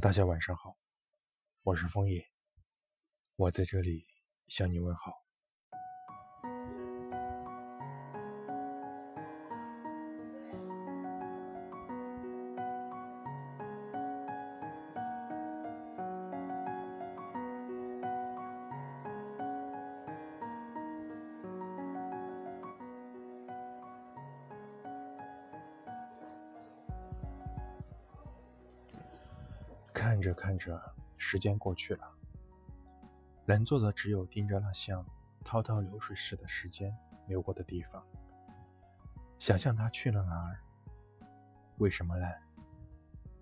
大家晚上好，我是枫叶，我在这里向你问好。看着看着，时间过去了，能做的只有盯着那像滔滔流水似的时间流过的地方，想象它去了哪儿？为什么呢？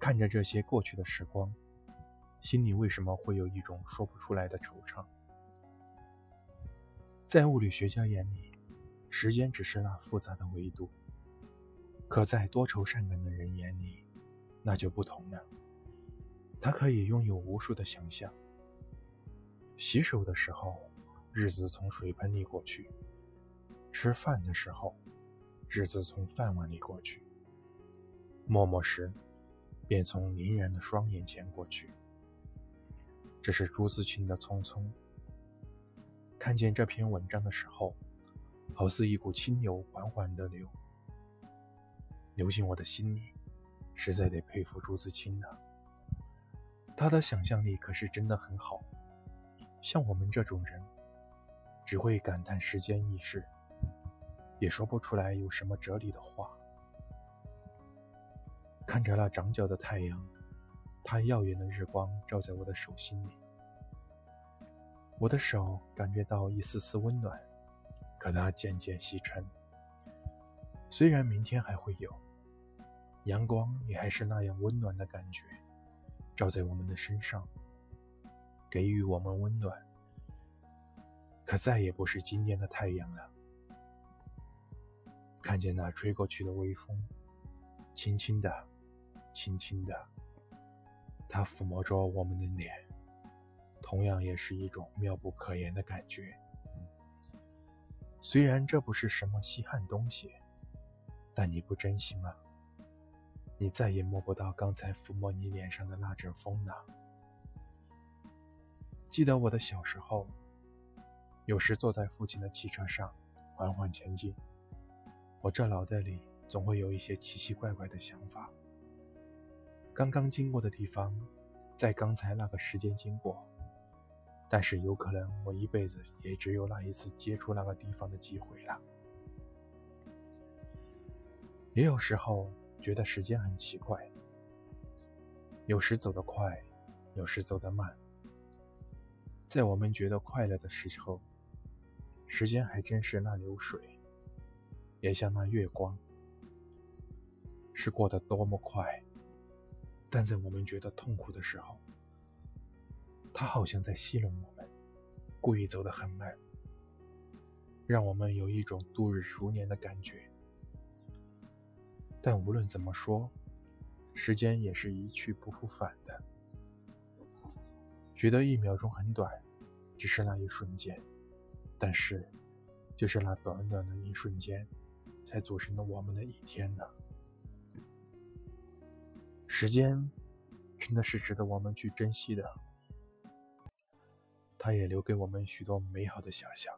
看着这些过去的时光，心里为什么会有一种说不出来的惆怅？在物理学家眼里，时间只是那复杂的维度，可在多愁善感的人眼里，那就不同了。他可以拥有无数的想象。洗手的时候，日子从水盆里过去；吃饭的时候，日子从饭碗里过去；默默时，便从凝然的双眼前过去。这是朱自清的匆匆。看见这篇文章的时候，好似一股清流缓缓的流，流进我的心里。实在得佩服朱自清了。他的想象力可是真的很好，像我们这种人，只会感叹时间易逝，也说不出来有什么哲理的话。看着那长角的太阳，它耀眼的日光照在我的手心里，我的手感觉到一丝丝温暖，可它渐渐西沉。虽然明天还会有阳光，也还是那样温暖的感觉。照在我们的身上，给予我们温暖，可再也不是今天的太阳了。看见那吹过去的微风，轻轻的，轻轻的，它抚摸着我们的脸，同样也是一种妙不可言的感觉。虽然这不是什么稀罕东西，但你不珍惜吗？你再也摸不到刚才抚摸你脸上的那阵风了。记得我的小时候，有时坐在父亲的汽车上，缓缓前进，我这脑袋里总会有一些奇奇怪怪的想法。刚刚经过的地方，在刚才那个时间经过，但是有可能我一辈子也只有那一次接触那个地方的机会了。也有时候。觉得时间很奇怪，有时走得快，有时走得慢。在我们觉得快乐的时候，时间还真是那流水，也像那月光，是过得多么快；但在我们觉得痛苦的时候，它好像在戏弄我们，故意走得很慢，让我们有一种度日如年的感觉。但无论怎么说，时间也是一去不复返的。觉得一秒钟很短，只是那一瞬间，但是，就是那短短的一瞬间，才组成了我们的一天呢。时间真的是值得我们去珍惜的，它也留给我们许多美好的想象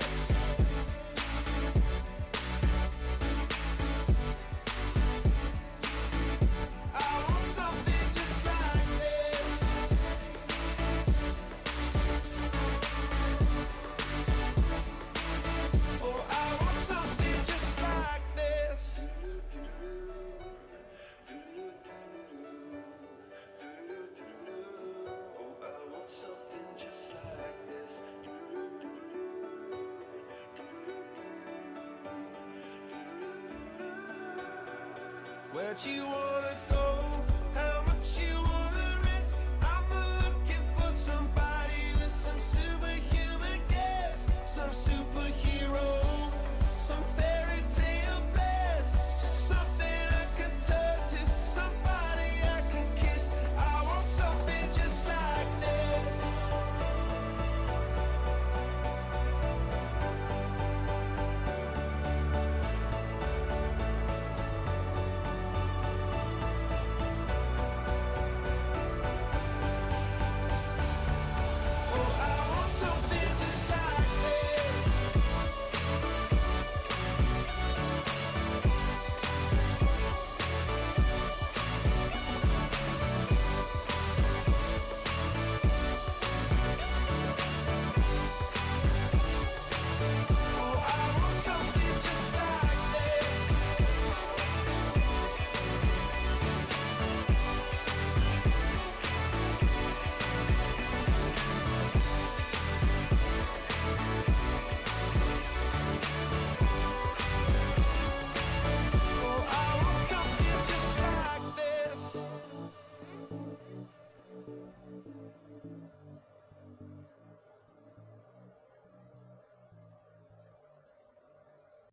Where'd you wanna go? How much you wanna risk? I'm not looking for somebody with some superhuman gifts, some superhero, some.